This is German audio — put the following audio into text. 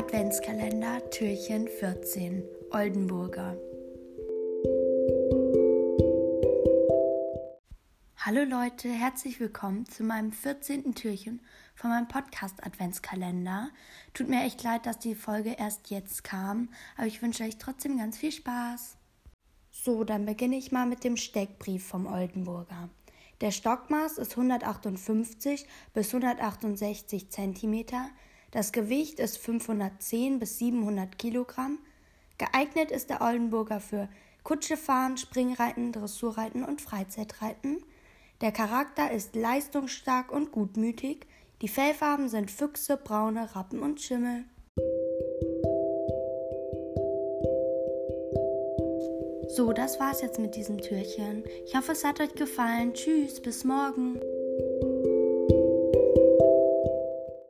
Adventskalender Türchen 14 Oldenburger. Hallo Leute, herzlich willkommen zu meinem 14. Türchen von meinem Podcast Adventskalender. Tut mir echt leid, dass die Folge erst jetzt kam, aber ich wünsche euch trotzdem ganz viel Spaß. So, dann beginne ich mal mit dem Steckbrief vom Oldenburger. Der Stockmaß ist 158 bis 168 cm, das Gewicht ist 510 bis 700 Kilogramm. Geeignet ist der Oldenburger für Kutschefahren, Springreiten, Dressurreiten und Freizeitreiten. Der Charakter ist leistungsstark und gutmütig. Die Fellfarben sind Füchse, Braune, Rappen und Schimmel. So, das war's jetzt mit diesem Türchen. Ich hoffe, es hat euch gefallen. Tschüss, bis morgen.